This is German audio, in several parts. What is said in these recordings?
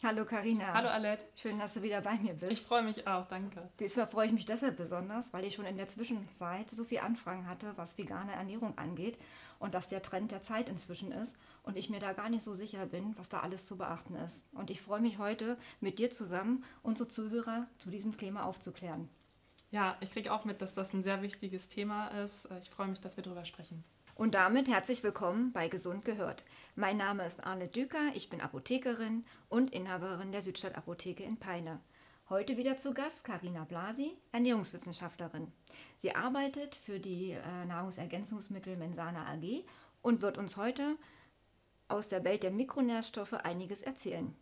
Hallo Karina. Hallo Alette. Schön, dass du wieder bei mir bist. Ich freue mich auch, danke. Diesmal freue ich mich deshalb besonders, weil ich schon in der Zwischenzeit so viel Anfragen hatte, was vegane Ernährung angeht und dass der Trend der Zeit inzwischen ist und ich mir da gar nicht so sicher bin, was da alles zu beachten ist. Und ich freue mich heute mit dir zusammen, unsere Zuhörer zu diesem Thema aufzuklären. Ja, ich kriege auch mit, dass das ein sehr wichtiges Thema ist. Ich freue mich, dass wir darüber sprechen. Und damit herzlich willkommen bei Gesund gehört. Mein Name ist Arne Düker, ich bin Apothekerin und Inhaberin der Südstadt Apotheke in Peine. Heute wieder zu Gast Karina Blasi, Ernährungswissenschaftlerin. Sie arbeitet für die äh, Nahrungsergänzungsmittel Mensana AG und wird uns heute aus der Welt der Mikronährstoffe einiges erzählen.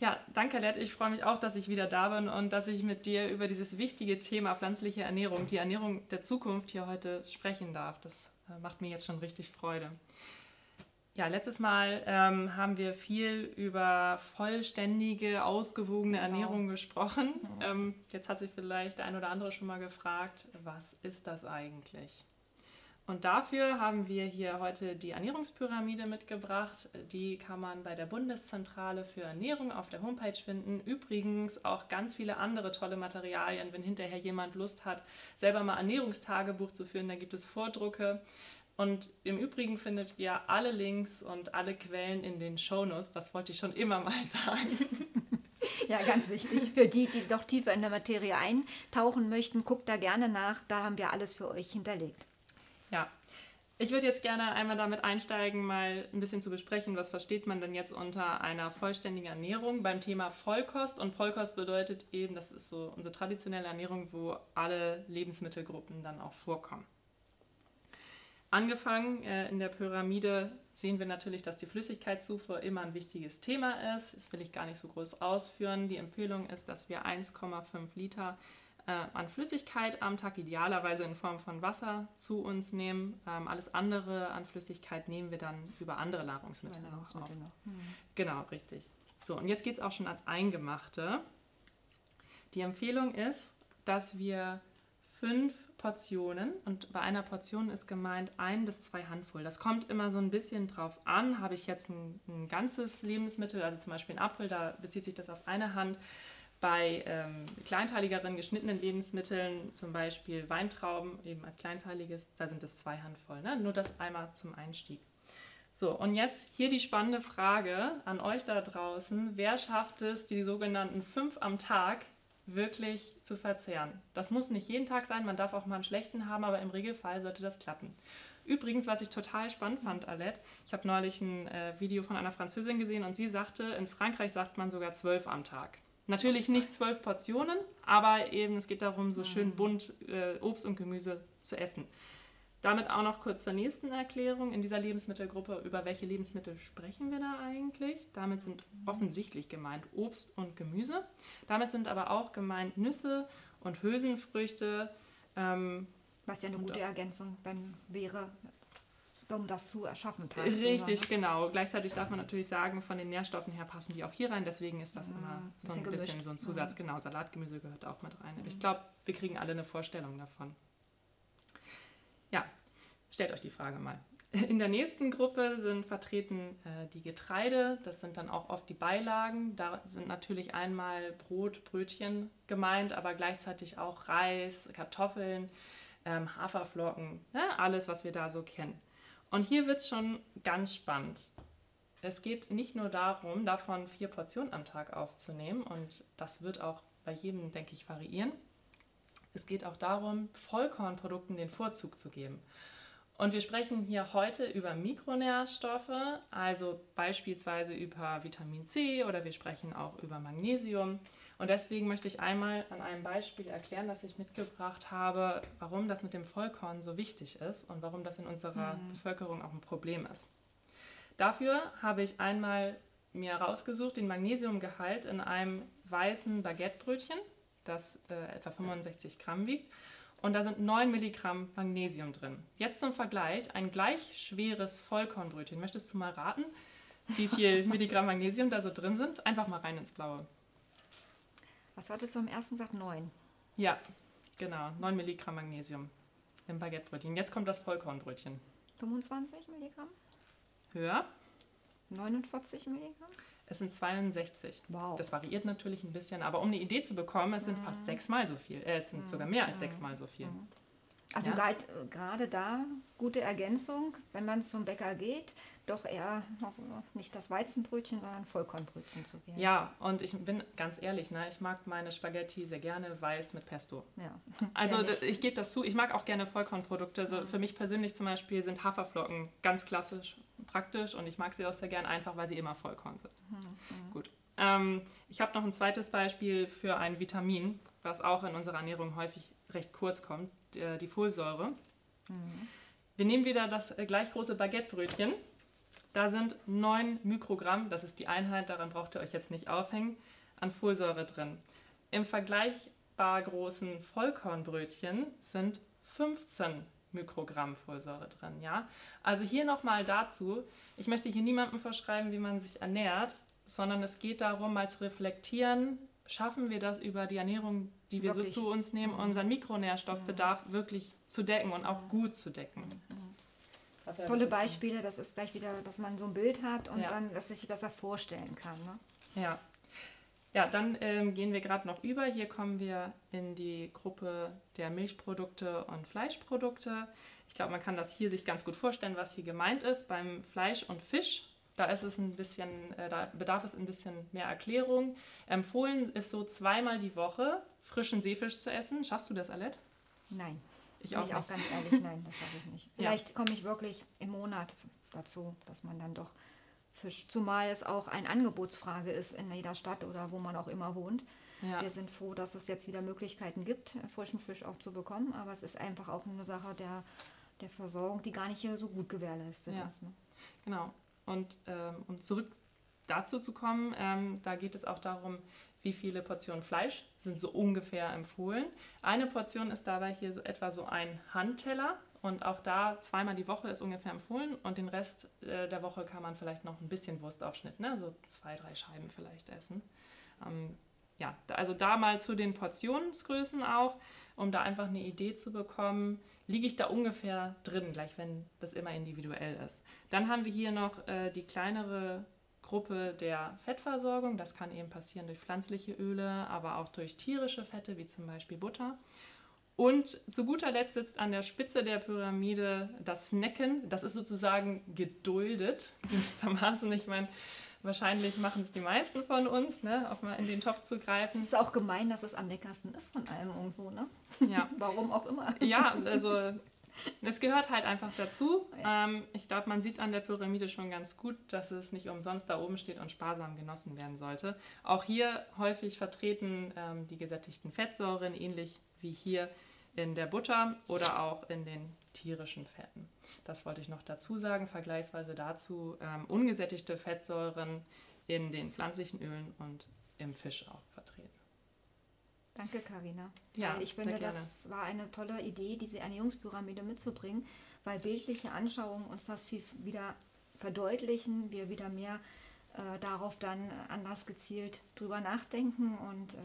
Ja, danke, Lett. Ich freue mich auch, dass ich wieder da bin und dass ich mit dir über dieses wichtige Thema pflanzliche Ernährung, die Ernährung der Zukunft hier heute sprechen darf. Das äh, macht mir jetzt schon richtig Freude. Ja, letztes Mal ähm, haben wir viel über vollständige, ausgewogene genau. Ernährung gesprochen. Ja. Ähm, jetzt hat sich vielleicht der ein oder andere schon mal gefragt, was ist das eigentlich? Und dafür haben wir hier heute die Ernährungspyramide mitgebracht. Die kann man bei der Bundeszentrale für Ernährung auf der Homepage finden. Übrigens auch ganz viele andere tolle Materialien, wenn hinterher jemand Lust hat, selber mal Ernährungstagebuch zu führen. Da gibt es Vordrucke. Und im Übrigen findet ihr alle Links und alle Quellen in den Shownotes. Das wollte ich schon immer mal sagen. Ja, ganz wichtig. Für die, die doch tiefer in der Materie eintauchen möchten, guckt da gerne nach. Da haben wir alles für euch hinterlegt. Ja, ich würde jetzt gerne einmal damit einsteigen, mal ein bisschen zu besprechen, was versteht man denn jetzt unter einer vollständigen Ernährung beim Thema Vollkost. Und Vollkost bedeutet eben, das ist so unsere traditionelle Ernährung, wo alle Lebensmittelgruppen dann auch vorkommen. Angefangen äh, in der Pyramide sehen wir natürlich, dass die Flüssigkeitszufuhr immer ein wichtiges Thema ist. Das will ich gar nicht so groß ausführen. Die Empfehlung ist, dass wir 1,5 Liter an Flüssigkeit am Tag, idealerweise in Form von Wasser, zu uns nehmen. Ähm, alles andere an Flüssigkeit nehmen wir dann über andere Nahrungsmittel, Nahrungsmittel noch. Mhm. Genau, richtig. So, und jetzt geht es auch schon als Eingemachte. Die Empfehlung ist, dass wir fünf Portionen und bei einer Portion ist gemeint ein bis zwei Handvoll. Das kommt immer so ein bisschen drauf an. Habe ich jetzt ein, ein ganzes Lebensmittel, also zum Beispiel einen Apfel, da bezieht sich das auf eine Hand. Bei ähm, kleinteiligeren geschnittenen Lebensmitteln, zum Beispiel Weintrauben, eben als kleinteiliges, da sind es zwei Handvoll. Ne? Nur das einmal zum Einstieg. So, und jetzt hier die spannende Frage an euch da draußen. Wer schafft es, die sogenannten fünf am Tag wirklich zu verzehren? Das muss nicht jeden Tag sein, man darf auch mal einen schlechten haben, aber im Regelfall sollte das klappen. Übrigens, was ich total spannend fand, Alette, ich habe neulich ein äh, Video von einer Französin gesehen und sie sagte, in Frankreich sagt man sogar zwölf am Tag. Natürlich nicht zwölf Portionen, aber eben es geht darum, so schön mhm. bunt äh, Obst und Gemüse zu essen. Damit auch noch kurz zur nächsten Erklärung. In dieser Lebensmittelgruppe, über welche Lebensmittel sprechen wir da eigentlich? Damit sind offensichtlich gemeint Obst und Gemüse. Damit sind aber auch gemeint Nüsse und Hülsenfrüchte. Ähm, Was ja eine gute Ergänzung beim wäre um das zu erschaffen. Richtig, ne? genau. Gleichzeitig darf man natürlich sagen, von den Nährstoffen her passen die auch hier rein. Deswegen ist das mm, immer so ein bisschen gemischt. so ein Zusatz. Mm. Genau, Salatgemüse gehört auch mit rein. Mm. Ich glaube, wir kriegen alle eine Vorstellung davon. Ja, stellt euch die Frage mal. In der nächsten Gruppe sind vertreten äh, die Getreide. Das sind dann auch oft die Beilagen. Da sind natürlich einmal Brot, Brötchen gemeint, aber gleichzeitig auch Reis, Kartoffeln, ähm, Haferflocken, ne? alles, was wir da so kennen. Und hier wird es schon ganz spannend. Es geht nicht nur darum, davon vier Portionen am Tag aufzunehmen und das wird auch bei jedem, denke ich, variieren. Es geht auch darum, Vollkornprodukten den Vorzug zu geben. Und wir sprechen hier heute über Mikronährstoffe, also beispielsweise über Vitamin C oder wir sprechen auch über Magnesium. Und deswegen möchte ich einmal an einem Beispiel erklären, das ich mitgebracht habe, warum das mit dem Vollkorn so wichtig ist und warum das in unserer mhm. Bevölkerung auch ein Problem ist. Dafür habe ich einmal mir rausgesucht den Magnesiumgehalt in einem weißen Baguettebrötchen, das äh, etwa 65 Gramm wiegt. Und da sind 9 Milligramm Magnesium drin. Jetzt zum Vergleich ein gleich schweres Vollkornbrötchen. Möchtest du mal raten, wie viel Milligramm Magnesium da so drin sind? Einfach mal rein ins Blaue. Was hattest du am ersten gesagt? Neun. Ja, genau. Neun Milligramm Magnesium im Baguettebrötchen. Jetzt kommt das Vollkornbrötchen. 25 Milligramm? Höher. 49 Milligramm? Es sind 62. Wow. Das variiert natürlich ein bisschen, aber um eine Idee zu bekommen, es sind Mhm. fast sechsmal so viel. Äh, es sind sogar mehr als sechsmal so viel. Also Ja. äh, gerade da gute Ergänzung, wenn man zum Bäcker geht, doch eher noch, noch nicht das Weizenbrötchen, sondern Vollkornbrötchen zu wählen. Ja, und ich bin ganz ehrlich, ne, ich mag meine Spaghetti sehr gerne weiß mit Pesto. Ja. Also Ehrlich. ich gebe das zu, ich mag auch gerne Vollkornprodukte. So, für mich persönlich zum Beispiel sind Haferflocken ganz klassisch praktisch und ich mag sie auch sehr gern einfach, weil sie immer Vollkorn sind. Gut. Ähm, ich habe noch ein zweites Beispiel für ein Vitamin, was auch in unserer Ernährung häufig recht kurz kommt, die Folsäure. Wir nehmen wieder das äh, gleich große Baguettebrötchen. Da sind 9 Mikrogramm, das ist die Einheit, daran braucht ihr euch jetzt nicht aufhängen, an Folsäure drin. Im vergleichbar großen Vollkornbrötchen sind 15 Mikrogramm Folsäure drin. Ja? Also hier nochmal dazu, ich möchte hier niemandem verschreiben, wie man sich ernährt, sondern es geht darum, mal zu reflektieren, schaffen wir das über die Ernährung, die wir Wirklich. so zu uns nehmen, unseren Mikronährstoffbedarf wirklich zu decken und auch gut zu decken. Tolle Beispiele, das ist gleich wieder, dass man so ein Bild hat und Ja. dann das sich besser vorstellen kann. Ne? Ja. Ja, dann ähm, gehen wir gerade noch über. Hier kommen wir in die Gruppe der Milchprodukte und Fleischprodukte. Ich glaube, man kann das hier sich ganz gut vorstellen, was hier gemeint ist. Beim Fleisch und Fisch, da ist es ein bisschen, äh, da bedarf es ein bisschen mehr Erklärung. Empfohlen ist so zweimal die Woche frischen Seefisch zu essen. Schaffst du das, Alette? Nein. Ich auch ich auch ganz ehrlich, nein, das schaffe ich nicht. Ja. Vielleicht komme ich wirklich im Monat dazu, dass man dann doch Fisch, zumal es auch eine Angebotsfrage ist in jeder Stadt oder wo man auch immer wohnt. Ja. Wir sind froh, dass es jetzt wieder Möglichkeiten gibt, frischen Fisch auch zu bekommen, aber es ist einfach auch eine Sache der, der Versorgung, die gar nicht hier so gut gewährleistet Ja. ist. Ne? Genau. Und ähm, um zurück dazu zu kommen, ähm, da geht es auch darum, wie viele Portionen Fleisch sind so ungefähr empfohlen. Eine Portion ist dabei hier so etwa so ein Handteller und auch da zweimal die Woche ist ungefähr empfohlen und den Rest äh, der Woche kann man vielleicht noch ein bisschen Wurstaufschnitt, ne? so zwei, drei Scheiben vielleicht essen. Ähm, ja, also da mal zu den Portionsgrößen auch, um da einfach eine Idee zu bekommen, liege ich da ungefähr drin, gleich wenn das immer individuell ist. Dann haben wir hier noch äh, die kleinere Gruppe der Fettversorgung. Das kann eben passieren durch pflanzliche Öle, aber auch durch tierische Fette, wie zum Beispiel Butter. Und zu guter Letzt sitzt an der Spitze der Pyramide das Snacken. Das ist sozusagen geduldet, gewissermaßen. Ich meine, wahrscheinlich machen es die meisten von uns, ne, auch mal in den Topf zu Es greifen. ist auch gemein, dass es am leckersten ist von allem irgendwo, ne? Ja, Warum auch immer. ja also es gehört halt einfach dazu. Ähm, ich glaube, man sieht an der Pyramide schon ganz gut, dass es nicht umsonst da oben steht und sparsam genossen werden sollte. Auch hier häufig vertreten ähm, die gesättigten Fettsäuren, ähnlich wie hier in der Butter oder auch in den tierischen Fetten. Das wollte ich noch dazu sagen, vergleichsweise dazu ähm, ungesättigte Fettsäuren in den pflanzlichen Ölen und im Fisch auch vertreten. Danke, Karina. Ja, weil ich finde, das war eine tolle Idee, diese Ernährungspyramide mitzubringen, weil bildliche Anschauungen uns das viel wieder verdeutlichen, wir wieder mehr äh, darauf dann anders gezielt drüber nachdenken und äh,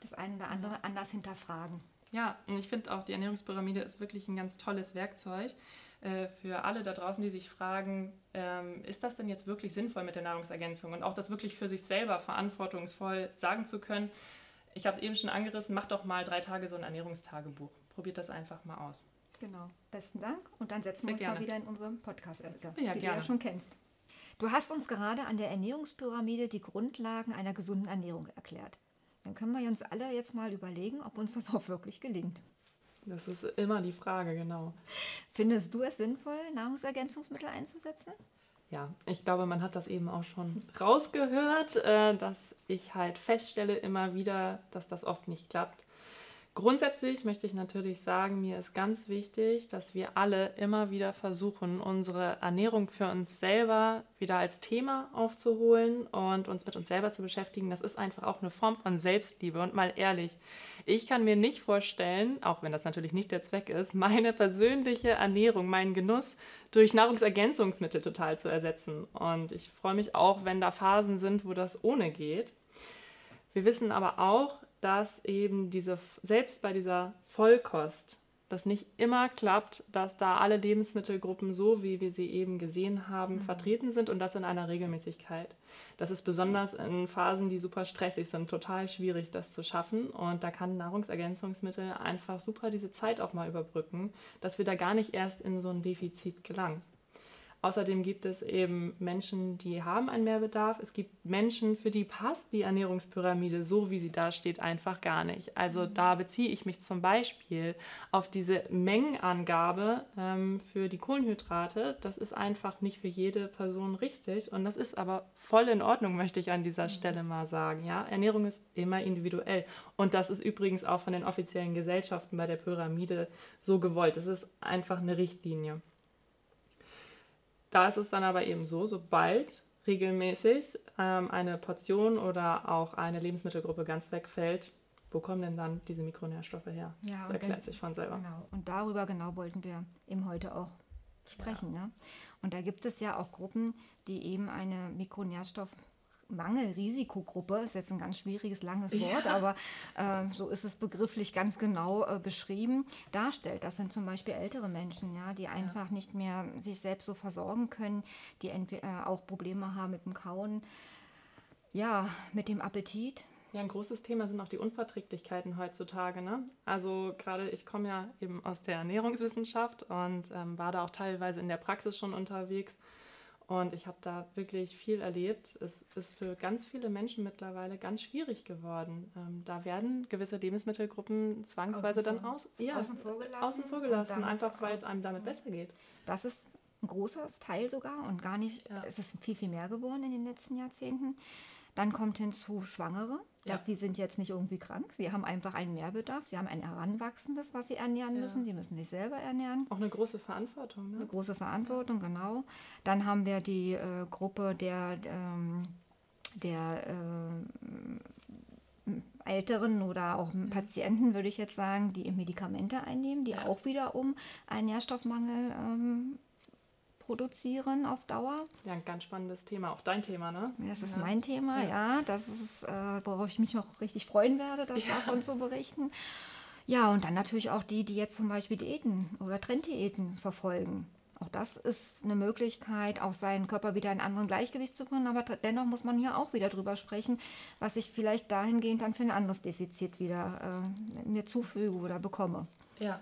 das eine oder andere anders hinterfragen. Ja, und ich finde auch, die Ernährungspyramide ist wirklich ein ganz tolles Werkzeug äh, für alle da draußen, die sich fragen, ähm, ist das denn jetzt wirklich sinnvoll mit der Nahrungsergänzung und auch das wirklich für sich selber verantwortungsvoll sagen zu können. Ich habe es eben schon angerissen, macht doch mal drei Tage so ein Ernährungstagebuch. Probiert das einfach mal aus. Genau. Besten Dank und dann setzen Sehr wir uns gerne. mal wieder in unserem Podcast, Elke, Ja, die du gerne. ja schon kennst. Du hast uns gerade an der Ernährungspyramide die Grundlagen einer gesunden Ernährung erklärt. Dann können wir uns alle jetzt mal überlegen, ob uns das auch wirklich gelingt. Das ist immer die Frage, genau. Findest du es sinnvoll, Nahrungsergänzungsmittel einzusetzen? Ja, ich glaube, man hat das eben auch schon rausgehört, äh, dass ich halt feststelle immer wieder, dass das oft nicht klappt. Grundsätzlich möchte ich natürlich sagen, mir ist ganz wichtig, dass wir alle immer wieder versuchen, unsere Ernährung für uns selber wieder als Thema aufzuholen und uns mit uns selber zu beschäftigen. Das ist einfach auch eine Form von Selbstliebe. Und mal ehrlich, ich kann mir nicht vorstellen, auch wenn das natürlich nicht der Zweck ist, meine persönliche Ernährung, meinen Genuss durch Nahrungsergänzungsmittel total zu ersetzen. Und ich freue mich auch, wenn da Phasen sind, wo das ohne geht. Wir wissen aber auch, dass eben diese, selbst bei dieser Vollkost dass nicht immer klappt, dass da alle Lebensmittelgruppen so, wie wir sie eben gesehen haben, mhm. vertreten sind und das in einer Regelmäßigkeit. Das ist besonders in Phasen, die super stressig sind, total schwierig, das zu schaffen. Und da kann Nahrungsergänzungsmittel einfach super diese Zeit auch mal überbrücken, dass wir da gar nicht erst in so ein Defizit gelangen. Außerdem gibt es eben Menschen, die haben einen Mehrbedarf. Es gibt Menschen, für die passt die Ernährungspyramide so, wie sie da steht, einfach gar nicht. Also mhm. da beziehe ich mich zum Beispiel auf diese Mengenangabe ähm, für die Kohlenhydrate. Das ist einfach nicht für jede Person richtig und das ist aber voll in Ordnung, möchte ich an dieser mhm. Stelle mal sagen. Ja? Ernährung ist immer individuell und das ist übrigens auch von den offiziellen Gesellschaften bei der Pyramide so gewollt. Es ist einfach eine Richtlinie. Da ist es dann aber eben so, sobald regelmäßig ähm, eine Portion oder auch eine Lebensmittelgruppe ganz wegfällt, wo kommen denn dann diese Mikronährstoffe her? Ja, das erklärt dann, sich von selber. Genau. Und darüber genau wollten wir eben heute auch sprechen. Ja. Ne? Und da gibt es ja auch Gruppen, die eben eine Mikronährstoff Mangelrisikogruppe, ist jetzt ein ganz schwieriges, langes Wort, ja. aber äh, so ist es begrifflich ganz genau äh, beschrieben, darstellt. Das sind zum Beispiel ältere Menschen, ja, die einfach ja. nicht mehr sich selbst so versorgen können, die entweder äh, auch Probleme haben mit dem Kauen, ja, mit dem Appetit. Ja, ein großes Thema sind auch die Unverträglichkeiten heutzutage. Ne? Also gerade ich komme ja eben aus der Ernährungswissenschaft und ähm, war da auch teilweise in der Praxis schon unterwegs. Und ich habe da wirklich viel erlebt. Es ist für ganz viele Menschen mittlerweile ganz schwierig geworden. Ähm, da werden gewisse Lebensmittelgruppen zwangsweise dann aus, ja, außen vor gelassen. Außen vor gelassen einfach weil es einem damit besser geht. Das ist ein großer Teil sogar und gar nicht, ja. es ist viel, viel mehr geworden in den letzten Jahrzehnten. Dann kommt hinzu Schwangere. Ja. Die sind jetzt nicht irgendwie krank. Sie haben einfach einen Mehrbedarf. Sie haben ein Heranwachsendes, was sie ernähren ja. müssen. Sie müssen sich selber ernähren. Auch eine große Verantwortung. Ne? Eine große Verantwortung, genau. Dann haben wir die äh, Gruppe der, ähm, der äh, Älteren oder auch mhm. Patienten, würde ich jetzt sagen, die Medikamente einnehmen, die ja. auch wiederum einen Nährstoffmangel ähm, produzieren auf Dauer. Ja, ein ganz spannendes Thema, auch dein Thema, ne? Ja, das ist ja. mein Thema, ja. ja. Das ist, äh, worauf ich mich noch richtig freuen werde, das ja. davon zu berichten. Ja, und dann natürlich auch die, die jetzt zum Beispiel Diäten oder Trenddiäten verfolgen. Auch das ist eine Möglichkeit, auch seinen Körper wieder in anderen Gleichgewicht zu bringen. Aber dennoch muss man hier auch wieder drüber sprechen, was ich vielleicht dahingehend dann für ein anderes Defizit wieder äh, mir zufüge oder bekomme. Ja,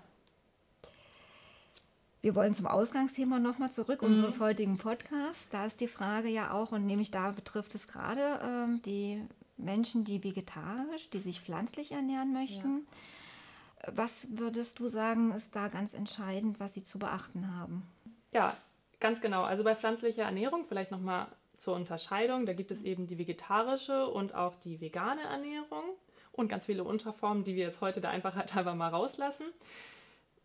wir wollen zum Ausgangsthema nochmal zurück mhm. unseres heutigen Podcasts. Da ist die Frage ja auch, und nämlich da betrifft es gerade ähm, die Menschen, die vegetarisch, die sich pflanzlich ernähren möchten. Ja. Was würdest du sagen, ist da ganz entscheidend, was sie zu beachten haben? Ja, ganz genau. Also bei pflanzlicher Ernährung, vielleicht nochmal zur Unterscheidung, da gibt es eben die vegetarische und auch die vegane Ernährung und ganz viele Unterformen, die wir jetzt heute der Einfachheit halber mal rauslassen.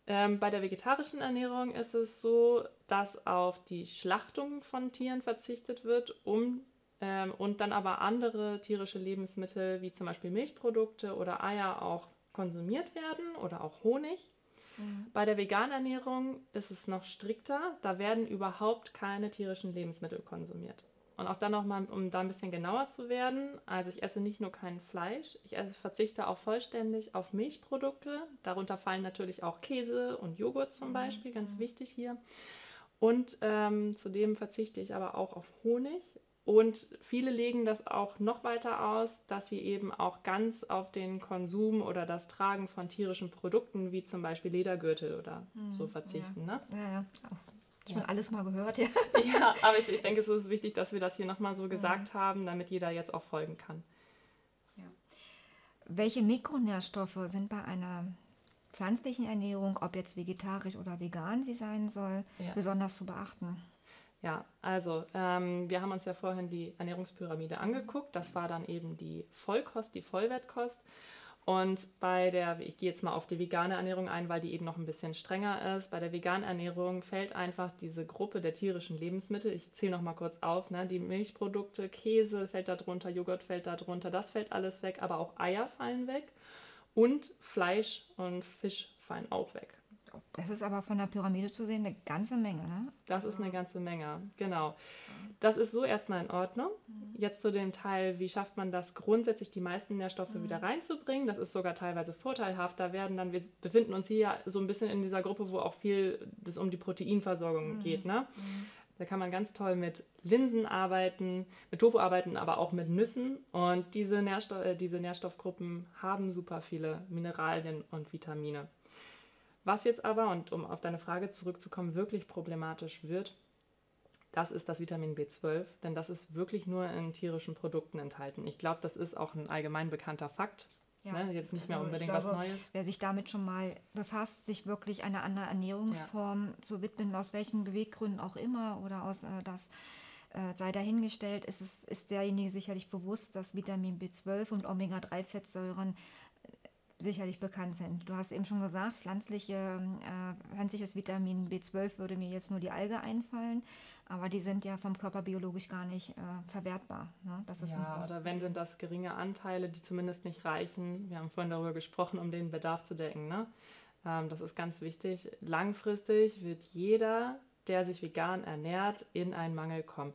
Ähm, bei der vegetarischen Ernährung ist es so, dass auf die Schlachtung von Tieren verzichtet wird, um ähm, und dann aber andere tierische Lebensmittel wie zum Beispiel Milchprodukte oder Eier auch konsumiert werden oder auch Honig. Mhm. Bei der veganen Ernährung ist es noch strikter, da werden überhaupt keine tierischen Lebensmittel konsumiert. Und auch dann nochmal, um da ein bisschen genauer zu werden, also ich esse nicht nur kein Fleisch, ich verzichte auch vollständig auf Milchprodukte. Darunter fallen natürlich auch Käse und Joghurt zum mhm. Beispiel, ganz wichtig hier. Und ähm, zudem verzichte ich aber auch auf Honig. Und viele legen das auch noch weiter aus, dass sie eben auch ganz auf den Konsum oder das Tragen von tierischen Produkten wie zum Beispiel Ledergürtel oder mhm, so verzichten. Ja. Ne? Ja, ja, Schon ja. alles mal gehört, ja. Ja, aber ich, ich denke, es ist wichtig, dass wir das hier nochmal so gesagt ja. haben, damit jeder jetzt auch folgen kann. Ja. Welche Mikronährstoffe sind bei einer pflanzlichen Ernährung, ob jetzt vegetarisch oder vegan sie sein soll, ja. besonders zu beachten? Ja, also ähm, wir haben uns ja vorhin die Ernährungspyramide angeguckt. Das war dann eben die Vollkost, die Vollwertkost. Und bei der, ich gehe jetzt mal auf die vegane Ernährung ein, weil die eben noch ein bisschen strenger ist. Bei der veganen Ernährung fällt einfach diese Gruppe der tierischen Lebensmittel. Ich zähle noch mal kurz auf. Ne? Die Milchprodukte, Käse fällt da drunter, Joghurt fällt da drunter. Das fällt alles weg, aber auch Eier fallen weg. Und Fleisch und Fisch fallen auch weg. Das ist aber von der Pyramide zu sehen eine ganze Menge, ne? Das ist eine ganze Menge, genau. Das ist so erstmal in Ordnung. Jetzt zu dem Teil, wie schafft man das grundsätzlich, die meisten Nährstoffe mhm. wieder reinzubringen. Das ist sogar teilweise vorteilhaft. Da werden dann, wir befinden uns hier so ein bisschen in dieser Gruppe, wo auch viel das um die Proteinversorgung mhm. geht, ne? Mhm. Da kann man ganz toll mit Linsen arbeiten, mit Tofu arbeiten, aber auch mit Nüssen. Und diese, Nährstoff, äh, diese Nährstoffgruppen haben super viele Mineralien und Vitamine. Was jetzt aber, und um auf deine Frage zurückzukommen, wirklich problematisch wird, das ist das Vitamin B12, denn das ist wirklich nur in tierischen Produkten enthalten. Ich glaube, das ist auch ein allgemein bekannter Fakt. Ja. Ne? Jetzt nicht mehr also unbedingt glaube, was Neues. Wer sich damit schon mal befasst, sich wirklich einer anderen Ernährungsform ja. zu widmen, aus welchen Beweggründen auch immer oder aus äh, das äh, sei dahingestellt, ist, es, ist derjenige sicherlich bewusst, dass Vitamin B12 und Omega-3-Fettsäuren sicherlich bekannt sind. Du hast eben schon gesagt, pflanzliche, äh, pflanzliches Vitamin B12 würde mir jetzt nur die Alge einfallen, aber die sind ja vom Körper biologisch gar nicht äh, verwertbar. Ne? Das ist ja, oder wenn sind das geringe Anteile, die zumindest nicht reichen. Wir haben vorhin darüber gesprochen, um den Bedarf zu decken. Ne? Ähm, das ist ganz wichtig. Langfristig wird jeder, der sich vegan ernährt, in einen Mangel kommen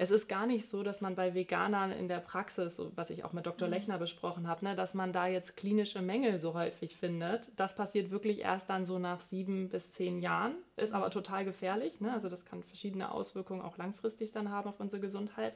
es ist gar nicht so, dass man bei Veganern in der Praxis, was ich auch mit Dr. Mhm. Lechner besprochen habe, ne, dass man da jetzt klinische Mängel so häufig findet. Das passiert wirklich erst dann so nach sieben bis zehn Jahren, ist aber total gefährlich. Ne? Also das kann verschiedene Auswirkungen auch langfristig dann haben auf unsere Gesundheit.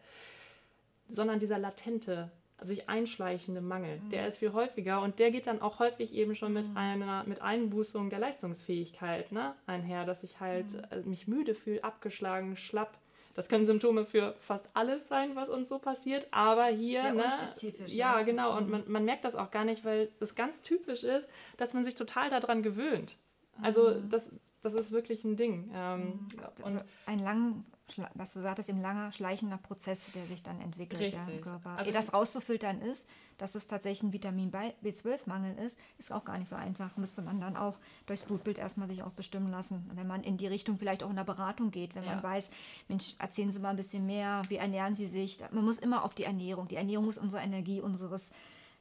Sondern dieser latente, sich einschleichende Mangel, mhm. der ist viel häufiger und der geht dann auch häufig eben schon mit mhm. einer mit Einbußung der Leistungsfähigkeit ne, einher, dass ich halt mhm. Äh, mich müde fühle, abgeschlagen, schlapp, das können Symptome für fast alles sein, was uns so passiert, aber hier, Sehr ne, ja, genau, und mhm. man, man merkt das auch gar nicht, weil es ganz typisch ist, dass man sich total daran gewöhnt. Also mhm. das, das ist wirklich ein Ding. Ähm, mhm. und ein lang, was du sagtest, ein langer, schleichender Prozess, der sich dann entwickelt ja, im Körper. Also, das rauszufiltern ist, dass es tatsächlich ein Vitamin B12-Mangel ist, ist auch gar nicht so einfach. Müsste man dann auch durchs Blutbild erstmal sich auch bestimmen lassen. Wenn man in die Richtung vielleicht auch in der Beratung geht, wenn ja. man weiß, Mensch, erzählen Sie mal ein bisschen mehr, wie ernähren Sie sich? Man muss immer auf die Ernährung. Die Ernährung muss unsere Energie unseres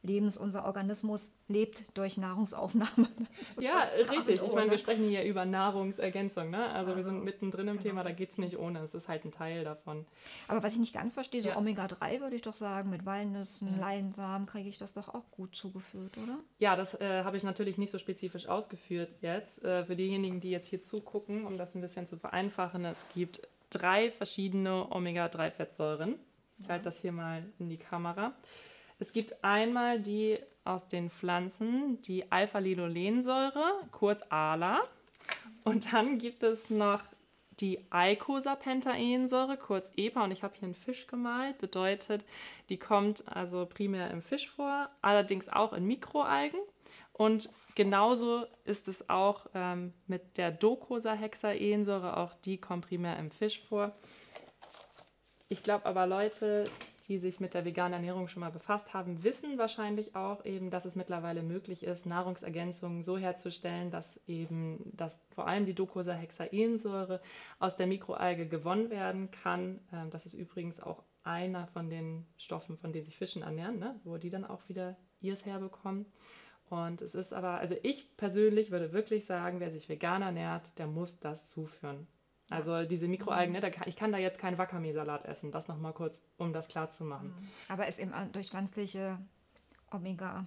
Lebens, unser Organismus lebt durch Nahrungsaufnahme. Ja, richtig. Ich meine, wir sprechen hier über Nahrungsergänzung. Ne? Also, wir sind also, mittendrin im genau, Thema, da geht es nicht ohne. Es ist halt ein Teil davon. Aber was ich nicht ganz verstehe, so ja. Omega-3 würde ich doch sagen, mit Walnüssen, ja. Leinsamen kriege ich das doch auch gut zugeführt, oder? Ja, das äh, habe ich natürlich nicht so spezifisch ausgeführt jetzt. Äh, für diejenigen, die jetzt hier zugucken, um das ein bisschen zu vereinfachen, es gibt drei verschiedene Omega-3-Fettsäuren. Ich halte das hier mal in die Kamera. Es gibt einmal die aus den Pflanzen, die Alpha-Linolensäure, kurz ALA. Und dann gibt es noch die Eicosapentaensäure, kurz EPA. Und ich habe hier einen Fisch gemalt. Bedeutet, die kommt also primär im Fisch vor, allerdings auch in Mikroalgen. Und genauso ist es auch ähm, mit der Docosahexaensäure. Auch die kommt primär im Fisch vor. Ich glaube aber, Leute, die sich mit der veganen Ernährung schon mal befasst haben, wissen wahrscheinlich auch eben, dass es mittlerweile möglich ist, Nahrungsergänzungen so herzustellen, dass eben, dass vor allem die Docosahexaensäure aus der Mikroalge gewonnen werden kann. Ähm, das ist übrigens auch einer von den Stoffen, von denen sich Fischen ernähren, ne? wo die dann auch wieder ihrs herbekommen. Und es ist aber, also ich persönlich würde wirklich sagen, wer sich vegan ernährt, der muss das zuführen. Also diese Mikroalgen, ne, ich kann da jetzt keinen Wakame-Salat essen. Das nochmal kurz, um das klar zu machen. Mhm. Aber ist eben durch pflanzliche Omega.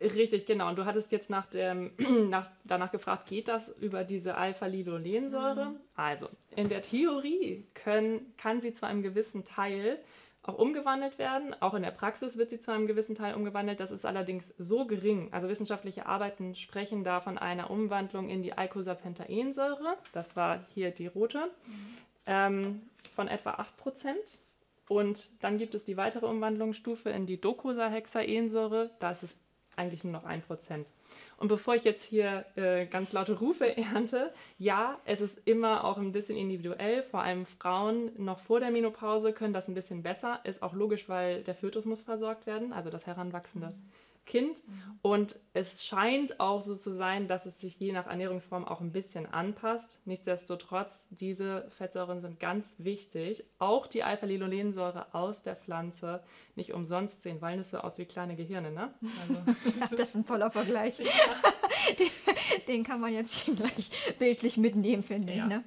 Richtig, genau. Und du hattest jetzt nach dem, nach, danach gefragt, geht das über diese Alpha-Linolensäure? Mhm. Also, in der Theorie können, kann sie zu einem gewissen Teil auch umgewandelt werden. Auch in der Praxis wird sie zu einem gewissen Teil umgewandelt. Das ist allerdings so gering. Also wissenschaftliche Arbeiten sprechen da von einer Umwandlung in die Eicosapentaensäure. Das war hier die rote. Ähm, von etwa 8%. Und dann gibt es die weitere Umwandlungsstufe in die Docosahexaensäure. Da ist es eigentlich nur noch 1%. Und bevor ich jetzt hier äh, ganz laute Rufe ernte, ja, es ist immer auch ein bisschen individuell. Vor allem Frauen noch vor der Menopause können das ein bisschen besser. Ist auch logisch, weil der Fötus muss versorgt werden, also das heranwachsende Kind. Mhm. Und es scheint auch so zu sein, dass es sich je nach Ernährungsform auch ein bisschen anpasst. Nichtsdestotrotz, diese Fettsäuren sind ganz wichtig. Auch die Alpha-Linolensäure aus der Pflanze. Nicht umsonst sehen Walnüsse aus wie kleine Gehirne, ne? Also. das ist ein toller Vergleich. den, den, kann man jetzt hier gleich bildlich mitnehmen, finde ja. ich. Ne?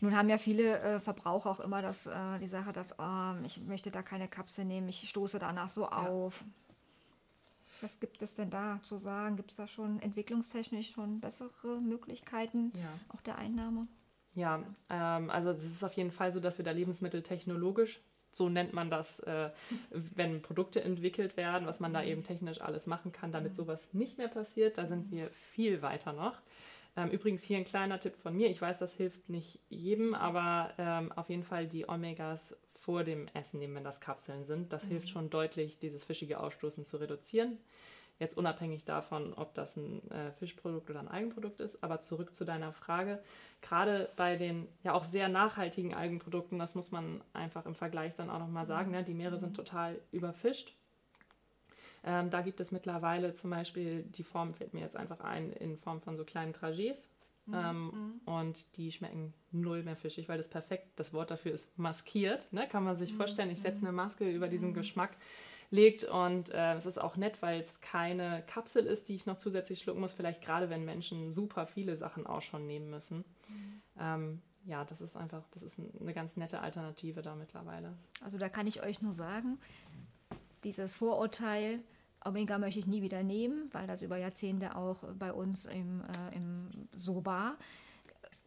Nun haben ja viele äh, Verbraucher auch immer das, äh, die Sache, dass oh, ich möchte da keine Kapsel nehmen, ich stoße danach so ja. auf. Was gibt es denn da zu sagen? Gibt es da schon entwicklungstechnisch schon bessere Möglichkeiten ja. auch der Einnahme? Ja, ähm, also es ist auf jeden Fall so, dass wir da Lebensmittel technologisch, so nennt man das, äh, wenn Produkte entwickelt werden, was man da eben technisch alles machen kann, damit mhm. sowas nicht mehr passiert. Da sind wir viel weiter noch. Ähm, übrigens hier ein kleiner Tipp von mir. Ich weiß, das hilft nicht jedem, aber ähm, auf jeden Fall die Omegas vor dem Essen nehmen, wenn das Kapseln sind. Das mhm. hilft schon deutlich, dieses fischige Ausstoßen zu reduzieren. Jetzt unabhängig davon, ob das ein äh, Fischprodukt oder ein Algenprodukt ist. Aber zurück zu deiner Frage. Gerade bei den ja auch sehr nachhaltigen Algenprodukten, das muss man einfach im Vergleich dann auch nochmal sagen, ne? die Meere sind mhm. total überfischt. Ähm, da gibt es mittlerweile zum Beispiel, die Form fällt mir jetzt einfach ein, in Form von so kleinen Trajets. Mhm. Ähm, mhm. Und die schmecken null mehr fischig, weil das perfekt, das Wort dafür ist maskiert. Ne? Kann man sich mhm. vorstellen, ich setze mhm. eine Maske über diesen. Geschmack legt und äh, es ist auch nett, weil es keine Kapsel ist, die ich noch zusätzlich schlucken muss, vielleicht gerade wenn Menschen super viele Sachen auch schon nehmen müssen. Mhm. Ähm, ja, das ist einfach, das ist eine ganz nette Alternative da mittlerweile. Also da kann ich euch nur sagen, dieses Vorurteil, Omega möchte ich nie wieder nehmen, weil das über Jahrzehnte auch bei uns im, äh, im so war.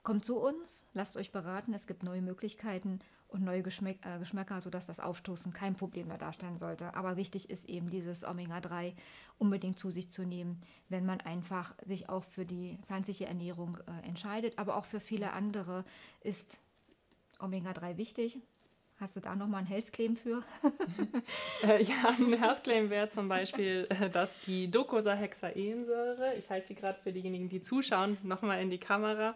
Kommt zu uns, lasst euch beraten, es gibt neue Möglichkeiten und neue Geschmäck, äh, Geschmäcker, sodass das Aufstoßen kein Problem mehr darstellen sollte. Aber wichtig ist eben dieses Omega-3 unbedingt zu sich zu nehmen, wenn man einfach sich auch für die pflanzliche Ernährung äh, entscheidet. Aber auch für viele andere ist Omega-3 wichtig. Hast du da nochmal ein Health-Claim für? äh, ja, ein Health-Claim wäre zum Beispiel, äh, dass die Docosahexaensäure, ich halte sie gerade für diejenigen, die zuschauen, nochmal in die Kamera,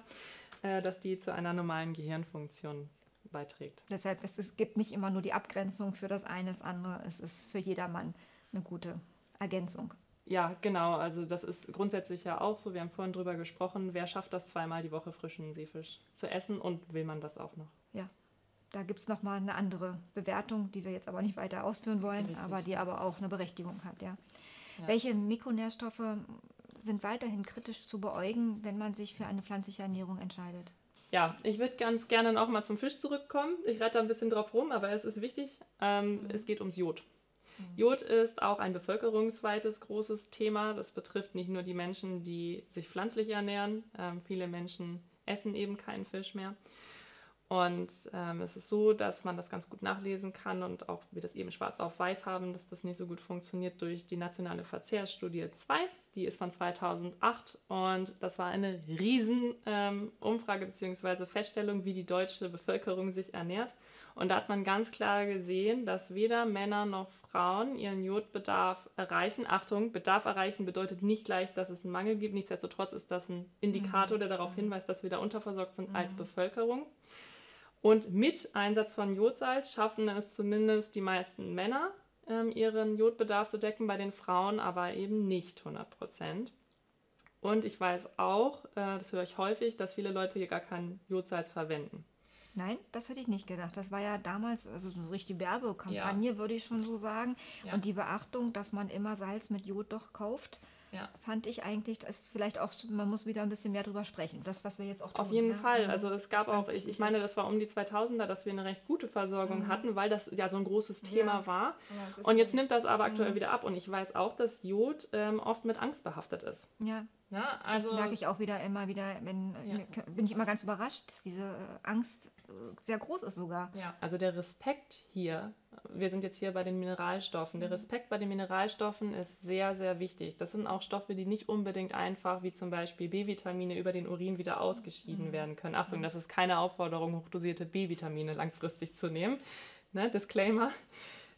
äh, dass die zu einer normalen Gehirnfunktion beiträgt. Deshalb es, es gibt nicht immer nur die Abgrenzung für das eine, das andere. Es ist für jedermann eine gute Ergänzung. Ja, genau. Also das ist grundsätzlich ja auch so. Wir haben vorhin drüber gesprochen, wer schafft das zweimal die Woche frischen Seefisch zu essen und will man das auch noch? Da gibt es nochmal eine andere Bewertung, die wir jetzt aber nicht weiter ausführen wollen, Richtig. aber die aber auch eine Berechtigung hat. Ja. ja. Welche Mikronährstoffe sind weiterhin kritisch zu beäugen, wenn man sich für eine pflanzliche Ernährung entscheidet? Ja, ich würde ganz gerne noch mal zum Fisch zurückkommen. Ich reite da ein bisschen drauf rum, aber es ist wichtig. Ähm, mhm. Es geht ums Jod. Mhm. Jod ist auch ein bevölkerungsweites großes Thema. Das betrifft nicht nur die Menschen, die sich pflanzlich ernähren. Ähm, viele Menschen essen eben keinen Fisch mehr. Und ähm, es ist so, dass man das ganz gut nachlesen kann und auch wir das eben schwarz auf weiß haben, dass das nicht so gut funktioniert durch die nationale Verzehrstudie 2. Die ist von 2008 und das war eine riesen ähm, Umfrage bzw. Feststellung, wie die deutsche Bevölkerung sich ernährt. Und da hat man ganz klar gesehen, dass weder Männer noch Frauen ihren Jodbedarf erreichen. Achtung, Bedarf erreichen bedeutet nicht gleich, dass es einen Mangel gibt. Nichtsdestotrotz ist das ein Indikator, der darauf hinweist, dass wir da unterversorgt sind als mhm. Bevölkerung. Und mit Einsatz von Jodsalz schaffen es zumindest die meisten Männer, ähm, ihren Jodbedarf zu decken, bei den Frauen aber eben nicht 100 Prozent. Und ich weiß auch, äh, das höre ich häufig, dass viele Leute hier gar kein Jodsalz verwenden. Nein, das hätte ich nicht gedacht. Das war ja damals also eine richtige Werbekampagne, ja. würde ich schon so sagen. Ja. Und die Beachtung, dass man immer Salz mit Jod doch kauft, ja. fand ich eigentlich, das ist vielleicht auch, man muss wieder ein bisschen mehr drüber sprechen. Das, was wir jetzt auch tun. Auf jeden ja? Fall. Also es gab auch, ich, ich meine, das war um die 2000er, dass wir eine recht gute Versorgung mhm. hatten, weil das ja so ein großes Thema ja. war. Und jetzt nimmt das aber aktuell mhm. wieder ab. Und ich weiß auch, dass Jod ähm, oft mit Angst behaftet ist. Ja. Ja, also, das merke ich auch wieder immer wieder, wenn, bin ich immer ganz überrascht, dass diese äh, Angst sehr groß ist sogar. Ja, also der Respekt hier, wir sind jetzt hier bei den Mineralstoffen, der mhm. Respekt bei den Mineralstoffen ist sehr, sehr wichtig. Das sind auch Stoffe, die nicht unbedingt einfach, wie zum Beispiel B-Vitamine, über den Urin wieder ausgeschieden mhm. werden können. Achtung, das ist keine Aufforderung, hochdosierte B-Vitamine langfristig zu nehmen. Ne? Disclaimer.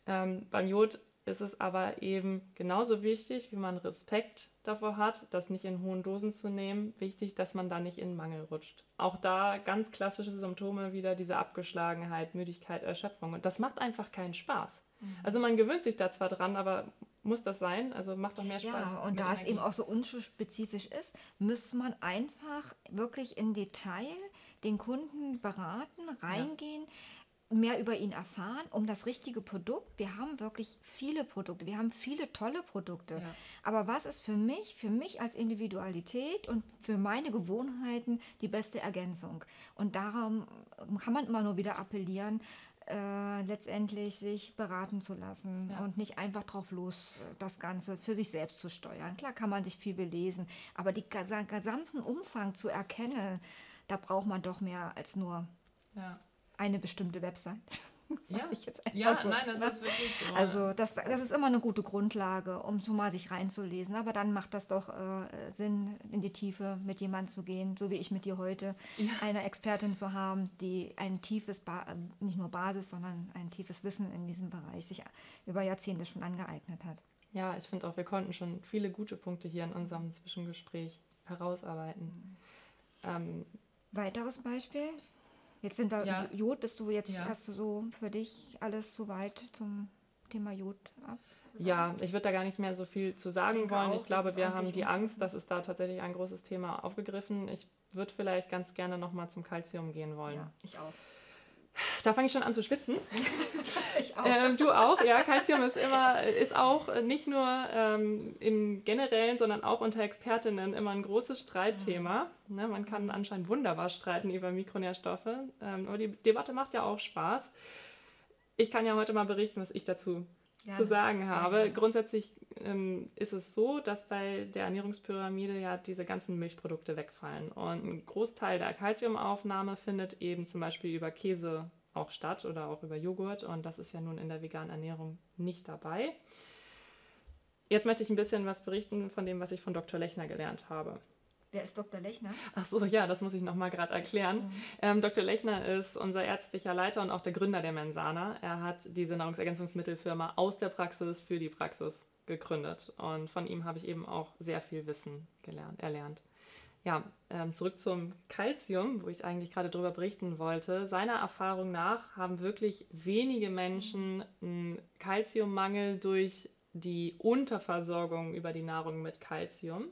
Ähm, beim Jod ist es aber eben genauso wichtig, wie man Respekt davor hat, das nicht in hohen Dosen zu nehmen, wichtig, dass man da nicht in Mangel rutscht. Auch da ganz klassische Symptome wieder, diese Abgeschlagenheit, Müdigkeit, Erschöpfung. Und das macht einfach keinen Spaß. Mhm. Also man gewöhnt sich da zwar dran, aber muss das sein? Also macht doch mehr Spaß. Ja, und da es eben auch so unspezifisch ist, müsste man einfach wirklich in Detail den Kunden beraten, reingehen. Ja mehr über ihn erfahren, um das richtige Produkt. Wir haben wirklich viele Produkte, wir haben viele tolle Produkte. Ja. Aber was ist für mich, für mich als Individualität und für meine Gewohnheiten die beste Ergänzung? Und darum kann man immer nur wieder appellieren, äh, letztendlich sich beraten zu lassen ja. und nicht einfach drauf los, das Ganze für sich selbst zu steuern. Klar kann man sich viel belesen, aber den gesamten Umfang zu erkennen, da braucht man doch mehr als nur ja eine bestimmte Website. ja, ja so. nein, das ist wirklich so. Also das, das ist immer eine gute Grundlage, um so mal sich reinzulesen. Aber dann macht das doch äh, Sinn, in die Tiefe mit jemandem zu gehen, so wie ich mit dir heute, ja. eine Expertin zu haben, die ein tiefes, ba nicht nur Basis, sondern ein tiefes Wissen in diesem Bereich sich über Jahrzehnte schon angeeignet hat. Ja, ich finde auch, wir konnten schon viele gute Punkte hier in unserem Zwischengespräch herausarbeiten. Mhm. Ähm, Weiteres Beispiel? Jetzt sind wir ja. Jod, bist du jetzt, ja. hast du so für dich alles soweit zum Thema Jod ab? Ja, ich würde da gar nicht mehr so viel zu sagen ich wollen. Auch, ich glaube, wir haben die Angst, dass es da tatsächlich ein großes Thema aufgegriffen. Ich würde vielleicht ganz gerne nochmal zum Kalzium gehen wollen. Ja, ich auch. Da fange ich schon an zu schwitzen. ich auch. Ähm, du auch, ja. Calcium ist immer, ist auch nicht nur ähm, im Generellen, sondern auch unter Expertinnen immer ein großes Streitthema. Mhm. Ne, man kann anscheinend wunderbar streiten über Mikronährstoffe, ähm, aber die Debatte macht ja auch Spaß. Ich kann ja heute mal berichten, was ich dazu ja, zu sagen habe. Ja, ja. Grundsätzlich ähm, ist es so, dass bei der Ernährungspyramide ja diese ganzen Milchprodukte wegfallen. Und ein Großteil der Kalziumaufnahme findet eben zum Beispiel über Käse auch statt oder auch über Joghurt. Und das ist ja nun in der veganen Ernährung nicht dabei. Jetzt möchte ich ein bisschen was berichten von dem, was ich von Dr. Lechner gelernt habe. Wer ist Dr. Lechner? Ach so, ja, das muss ich noch mal gerade erklären. Mhm. Ähm, Dr. Lechner ist unser ärztlicher Leiter und auch der Gründer der Mensana. Er hat diese Nahrungsergänzungsmittelfirma aus der Praxis für die Praxis gegründet. Und von ihm habe ich eben auch sehr viel Wissen gelernt, erlernt. Ja, ähm, zurück zum Kalzium, wo ich eigentlich gerade darüber berichten wollte. Seiner Erfahrung nach haben wirklich wenige Menschen einen Kalziummangel durch die Unterversorgung über die Nahrung mit Kalzium.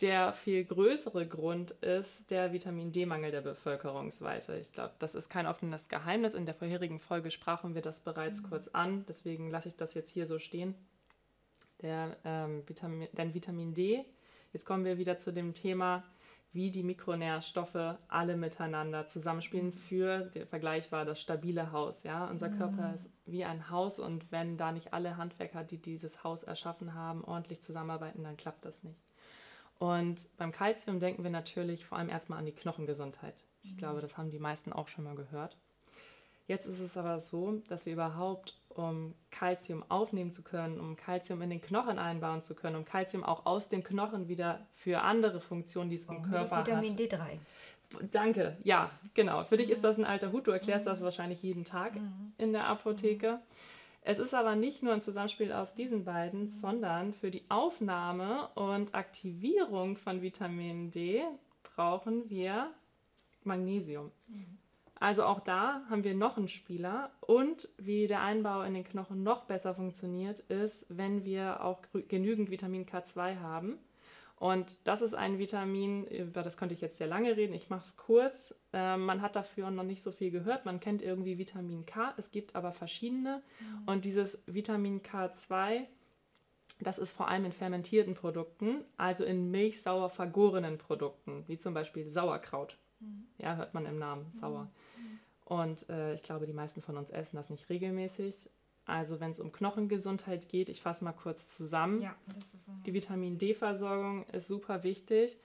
Der viel größere Grund ist der Vitamin D-Mangel der Bevölkerungsweite. Ich glaube, das ist kein offenes Geheimnis. In der vorherigen Folge sprachen wir das bereits mhm. kurz an. Deswegen lasse ich das jetzt hier so stehen. Der, ähm, Vitamin, denn Vitamin D, jetzt kommen wir wieder zu dem Thema, wie die Mikronährstoffe alle miteinander zusammenspielen. Mhm. Für der Vergleich war das stabile Haus. Ja? Unser mhm. Körper ist wie ein Haus und wenn da nicht alle Handwerker, die dieses Haus erschaffen haben, ordentlich zusammenarbeiten, dann klappt das nicht. Und beim Kalzium denken wir natürlich vor allem erstmal an die Knochengesundheit. Ich mhm. glaube, das haben die meisten auch schon mal gehört. Jetzt ist es aber so, dass wir überhaupt, um Kalzium aufnehmen zu können, um Kalzium in den Knochen einbauen zu können, um Kalzium auch aus dem Knochen wieder für andere Funktionen, die es im Körper das Vitamin hat. D3. Danke, ja, genau. Für dich ist das ein alter Hut. Du erklärst mhm. das wahrscheinlich jeden Tag mhm. in der Apotheke. Mhm. Es ist aber nicht nur ein Zusammenspiel aus diesen beiden, sondern für die Aufnahme und Aktivierung von Vitamin D brauchen wir Magnesium. Also auch da haben wir noch einen Spieler und wie der Einbau in den Knochen noch besser funktioniert, ist, wenn wir auch genügend Vitamin K2 haben. Und das ist ein Vitamin, über das könnte ich jetzt sehr lange reden, ich mache es kurz. Ähm, man hat dafür noch nicht so viel gehört. Man kennt irgendwie Vitamin K, es gibt aber verschiedene. Mhm. Und dieses Vitamin K2, das ist vor allem in fermentierten Produkten, also in milchsauer vergorenen Produkten, wie zum Beispiel Sauerkraut. Mhm. Ja, hört man im Namen, sauer. Mhm. Und äh, ich glaube, die meisten von uns essen das nicht regelmäßig. Also wenn es um Knochengesundheit geht, ich fasse mal kurz zusammen. Ja. Die Vitamin D-Versorgung ist super wichtig.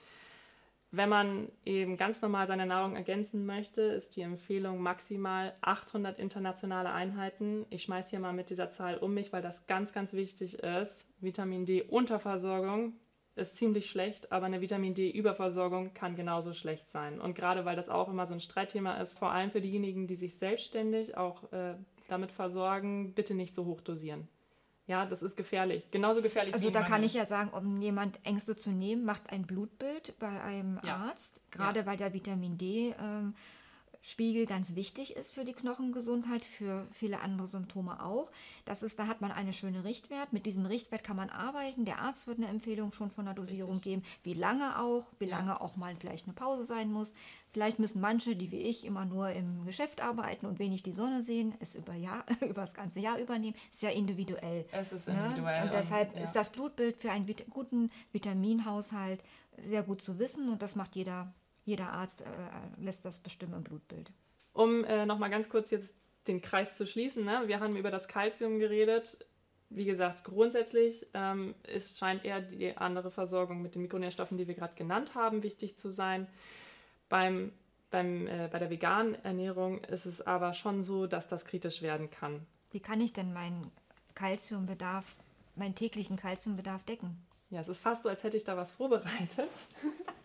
Wenn man eben ganz normal seine Nahrung ergänzen möchte, ist die Empfehlung maximal 800 internationale Einheiten. Ich schmeiße hier mal mit dieser Zahl um mich, weil das ganz, ganz wichtig ist. Vitamin D-Unterversorgung ist ziemlich schlecht, aber eine Vitamin D-Überversorgung kann genauso schlecht sein. Und gerade weil das auch immer so ein Streitthema ist, vor allem für diejenigen, die sich selbstständig auch äh, damit versorgen, bitte nicht so hoch dosieren. Ja, das ist gefährlich. Genauso gefährlich. Also da kann ich ja sagen, um jemand Ängste zu nehmen, macht ein Blutbild bei einem ja. Arzt, gerade ja. weil der Vitamin D ähm, Spiegel ganz wichtig ist für die Knochengesundheit, für viele andere Symptome auch. Das ist, da hat man einen schönen Richtwert. Mit diesem Richtwert kann man arbeiten. Der Arzt wird eine Empfehlung schon von der Dosierung Richtig. geben, wie lange auch, wie ja. lange auch mal vielleicht eine Pause sein muss. Vielleicht müssen manche, die wie ich immer nur im Geschäft arbeiten und wenig die Sonne sehen, es über, Jahr, über das ganze Jahr übernehmen. Ist ja individuell. Es ist ne? individuell. Und deshalb ja. ist das Blutbild für einen guten Vitaminhaushalt sehr gut zu wissen und das macht jeder jeder Arzt äh, lässt das bestimmen im Blutbild. Um äh, nochmal ganz kurz jetzt den Kreis zu schließen, ne? wir haben über das Kalzium geredet. Wie gesagt, grundsätzlich ähm, ist, scheint eher die andere Versorgung mit den Mikronährstoffen, die wir gerade genannt haben, wichtig zu sein. Beim, beim, äh, bei der veganen Ernährung ist es aber schon so, dass das kritisch werden kann. Wie kann ich denn meinen Kalziumbedarf, meinen täglichen Kalziumbedarf decken? Ja, es ist fast so, als hätte ich da was vorbereitet.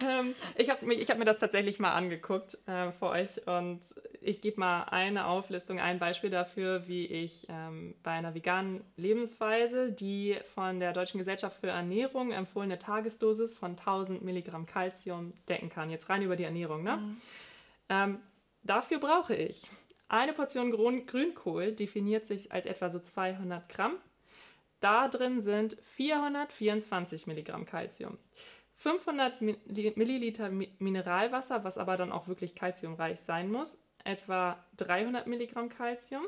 ähm, ich habe hab mir das tatsächlich mal angeguckt äh, für euch und ich gebe mal eine Auflistung, ein Beispiel dafür, wie ich ähm, bei einer veganen Lebensweise die von der Deutschen Gesellschaft für Ernährung empfohlene Tagesdosis von 1000 Milligramm Calcium decken kann. Jetzt rein über die Ernährung. Ne? Mhm. Ähm, dafür brauche ich eine Portion Grün Grünkohl, definiert sich als etwa so 200 Gramm. Da drin sind 424 Milligramm Calcium. 500 Milliliter Mineralwasser, was aber dann auch wirklich kalziumreich sein muss, etwa 300 Milligramm Kalzium,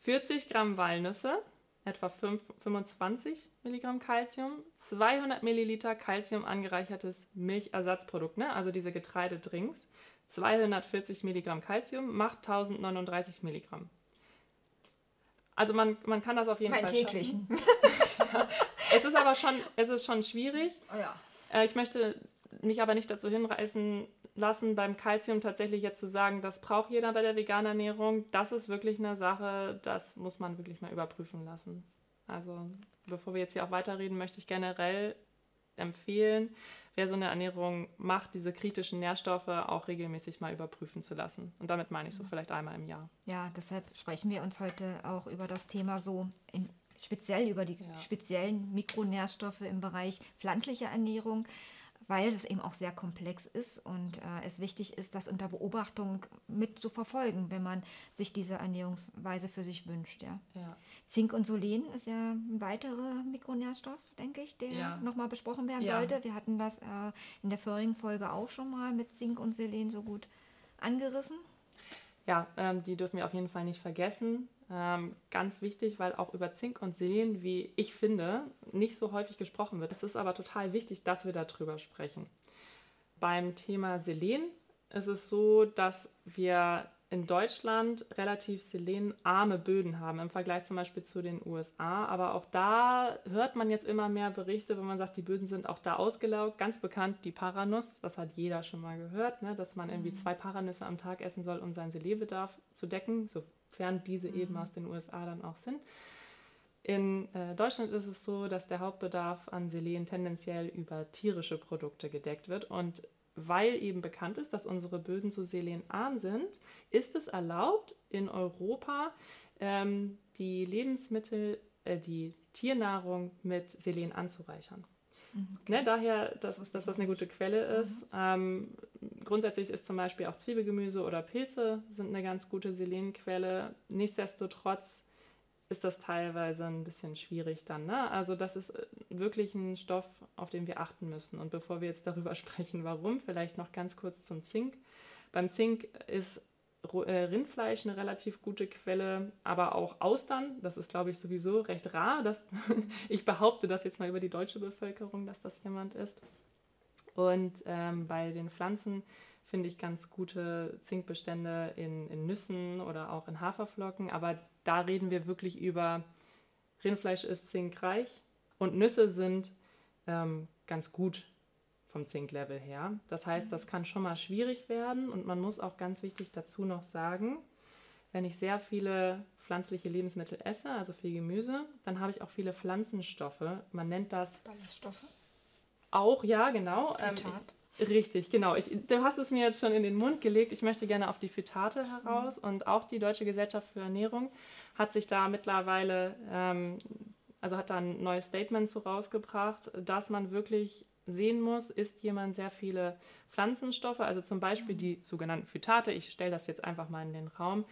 40 Gramm Walnüsse, etwa 5, 25 Milligramm Kalzium, 200 Milliliter Kalzium angereichertes Milchersatzprodukt, ne? also diese Getreidedrinks, 240 Milligramm Kalzium macht 1039 Milligramm. Also man, man kann das auf jeden mein Fall täglichen. ja. Es ist aber schon, es ist schon schwierig. Oh ja. Äh, ich möchte mich aber nicht dazu hinreißen lassen, beim Kalzium tatsächlich jetzt zu sagen, das braucht jeder bei der veganen Ernährung. Das ist wirklich eine Sache, das muss man wirklich mal überprüfen lassen. Also bevor wir jetzt hier auch weiterreden, möchte ich generell empfehlen, wer so eine Ernährung macht, diese kritischen Nährstoffe auch regelmäßig mal überprüfen zu lassen. Und damit meine ich so vielleicht einmal im Jahr. Ja, deshalb sprechen wir uns heute auch über das Thema so in speziell über die ja. speziellen Mikronährstoffe im Bereich pflanzliche Ernährung, weil es eben auch sehr komplex ist und äh, es wichtig ist, das unter Beobachtung mit zu verfolgen, wenn man sich diese Ernährungsweise für sich wünscht. Ja. ja. Zink und Solen ist ja ein weiterer Mikronährstoff, denke ich, der ja. nochmal besprochen werden ja. sollte. Wir hatten das äh, in der vorigen Folge auch schon mal mit Zink und Selen so gut angerissen. Ja, ähm, die dürfen wir auf jeden Fall nicht vergessen. Ähm, ganz wichtig, weil auch über Zink und Selen, wie ich finde, nicht so häufig gesprochen wird. Es ist aber total wichtig, dass wir darüber sprechen. Beim Thema Selen ist es so, dass wir in Deutschland relativ selenarme Böden haben im Vergleich zum Beispiel zu den USA. Aber auch da hört man jetzt immer mehr Berichte, wo man sagt, die Böden sind auch da ausgelaugt. Ganz bekannt die Paranuss, das hat jeder schon mal gehört, ne? dass man irgendwie mhm. zwei Paranüsse am Tag essen soll, um seinen Selenbedarf zu decken, sofern diese mhm. eben aus den USA dann auch sind. In äh, Deutschland ist es so, dass der Hauptbedarf an Selen tendenziell über tierische Produkte gedeckt wird und weil eben bekannt ist, dass unsere Böden so selenarm sind, ist es erlaubt, in Europa ähm, die Lebensmittel, äh, die Tiernahrung mit Selen anzureichern. Okay. Ne, daher, dass, das dass das eine gute Quelle mhm. ist. Mhm. Ähm, grundsätzlich ist zum Beispiel auch Zwiebelgemüse oder Pilze sind eine ganz gute Selenquelle. Nichtsdestotrotz ist das teilweise ein bisschen schwierig dann. Ne? Also das ist äh, wirklich ein Stoff, auf den wir achten müssen. Und bevor wir jetzt darüber sprechen, warum, vielleicht noch ganz kurz zum Zink. Beim Zink ist Rindfleisch eine relativ gute Quelle, aber auch Austern, das ist, glaube ich, sowieso recht rar. Dass ich behaupte das jetzt mal über die deutsche Bevölkerung, dass das jemand ist. Und ähm, bei den Pflanzen finde ich ganz gute Zinkbestände in, in Nüssen oder auch in Haferflocken, aber da reden wir wirklich über Rindfleisch ist zinkreich und Nüsse sind ähm, ganz gut vom Zinklevel her. Das heißt, das kann schon mal schwierig werden und man muss auch ganz wichtig dazu noch sagen, wenn ich sehr viele pflanzliche Lebensmittel esse, also viel Gemüse, dann habe ich auch viele Pflanzenstoffe. Man nennt das Ballaststoffe. Auch, ja, genau. Ähm, ich, richtig, genau. Ich, du hast es mir jetzt schon in den Mund gelegt. Ich möchte gerne auf die Phytate heraus mhm. und auch die Deutsche Gesellschaft für Ernährung hat sich da mittlerweile, ähm, also hat da ein neues Statement so rausgebracht, dass man wirklich sehen muss, isst jemand sehr viele Pflanzenstoffe, also zum Beispiel die sogenannten Phytate. Ich stelle das jetzt einfach mal in den Raum.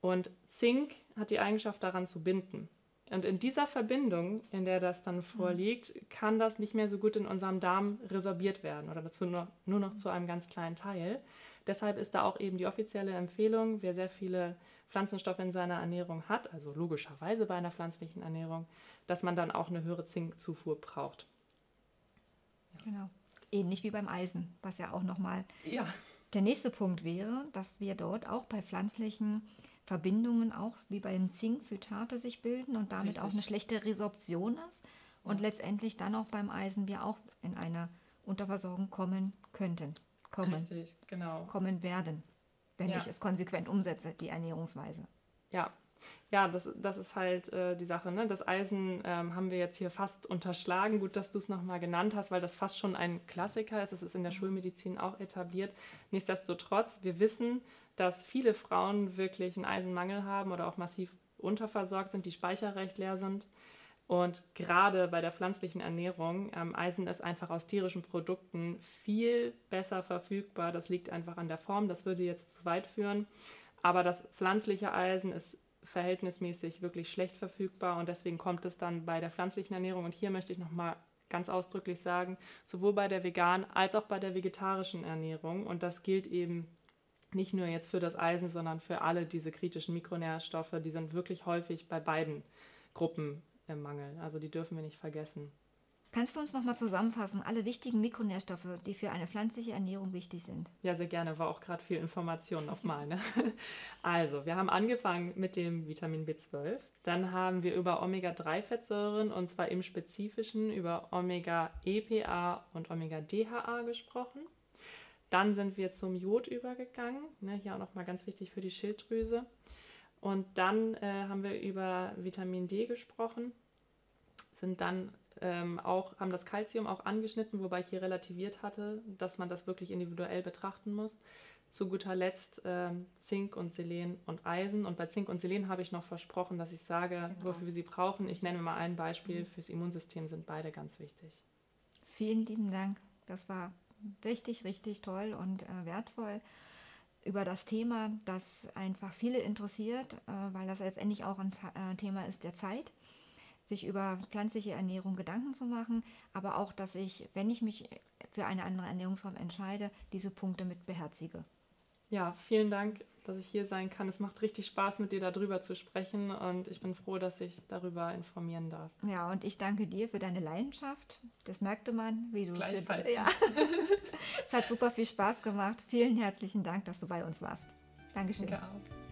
Und Zink hat die Eigenschaft daran zu binden. Und in dieser Verbindung, in der das dann vorliegt, kann das nicht mehr so gut in unserem Darm resorbiert werden oder dazu nur, nur noch zu einem ganz kleinen Teil. Deshalb ist da auch eben die offizielle Empfehlung, wer sehr viele Pflanzenstoffe in seiner Ernährung hat, also logischerweise bei einer pflanzlichen Ernährung, dass man dann auch eine höhere Zinkzufuhr braucht. Genau. Ähnlich wie beim Eisen, was ja auch nochmal ja. der nächste Punkt wäre, dass wir dort auch bei pflanzlichen Verbindungen auch wie beim Zink Phytate sich bilden und damit Richtig. auch eine schlechte Resorption ist und ja. letztendlich dann auch beim Eisen wir auch in eine Unterversorgung kommen könnten. Kommen. Richtig, genau. Kommen werden, wenn ja. ich es konsequent umsetze, die Ernährungsweise. Ja, ja, das, das ist halt äh, die Sache. Ne? Das Eisen ähm, haben wir jetzt hier fast unterschlagen. Gut, dass du es nochmal genannt hast, weil das fast schon ein Klassiker ist. Es ist in der Schulmedizin auch etabliert. Nichtsdestotrotz, wir wissen, dass viele Frauen wirklich einen Eisenmangel haben oder auch massiv unterversorgt sind, die Speicher recht leer sind. Und gerade bei der pflanzlichen Ernährung, ähm, Eisen ist einfach aus tierischen Produkten viel besser verfügbar. Das liegt einfach an der Form. Das würde jetzt zu weit führen. Aber das pflanzliche Eisen ist verhältnismäßig wirklich schlecht verfügbar und deswegen kommt es dann bei der pflanzlichen Ernährung. Und hier möchte ich nochmal ganz ausdrücklich sagen, sowohl bei der veganen als auch bei der vegetarischen Ernährung. Und das gilt eben nicht nur jetzt für das Eisen, sondern für alle diese kritischen Mikronährstoffe, die sind wirklich häufig bei beiden Gruppen im Mangel. Also die dürfen wir nicht vergessen. Kannst du uns nochmal zusammenfassen, alle wichtigen Mikronährstoffe, die für eine pflanzliche Ernährung wichtig sind? Ja, sehr gerne. War auch gerade viel Information nochmal. Ne? Also, wir haben angefangen mit dem Vitamin B12. Dann haben wir über Omega-3-Fettsäuren und zwar im Spezifischen über Omega-EPA und Omega-DHA gesprochen. Dann sind wir zum Jod übergegangen. Ne? Hier auch nochmal ganz wichtig für die Schilddrüse. Und dann äh, haben wir über Vitamin D gesprochen, sind dann ähm, auch, haben das Kalzium auch angeschnitten, wobei ich hier relativiert hatte, dass man das wirklich individuell betrachten muss. Zu guter Letzt ähm, Zink und Selen und Eisen. Und bei Zink und Selen habe ich noch versprochen, dass ich sage, genau. wofür wir sie brauchen. Ich nenne mal ein Beispiel. Mhm. Fürs Immunsystem sind beide ganz wichtig. Vielen lieben Dank. Das war richtig, richtig toll und äh, wertvoll über das Thema, das einfach viele interessiert, äh, weil das letztendlich auch ein äh, Thema ist der Zeit sich über pflanzliche Ernährung Gedanken zu machen, aber auch, dass ich, wenn ich mich für eine andere Ernährungsform entscheide, diese Punkte mit beherzige. Ja, vielen Dank, dass ich hier sein kann. Es macht richtig Spaß, mit dir darüber zu sprechen und ich bin froh, dass ich darüber informieren darf. Ja, und ich danke dir für deine Leidenschaft. Das merkte man, wie du. Gleichfalls. ja. es hat super viel Spaß gemacht. Vielen herzlichen Dank, dass du bei uns warst. Dankeschön. Danke auch.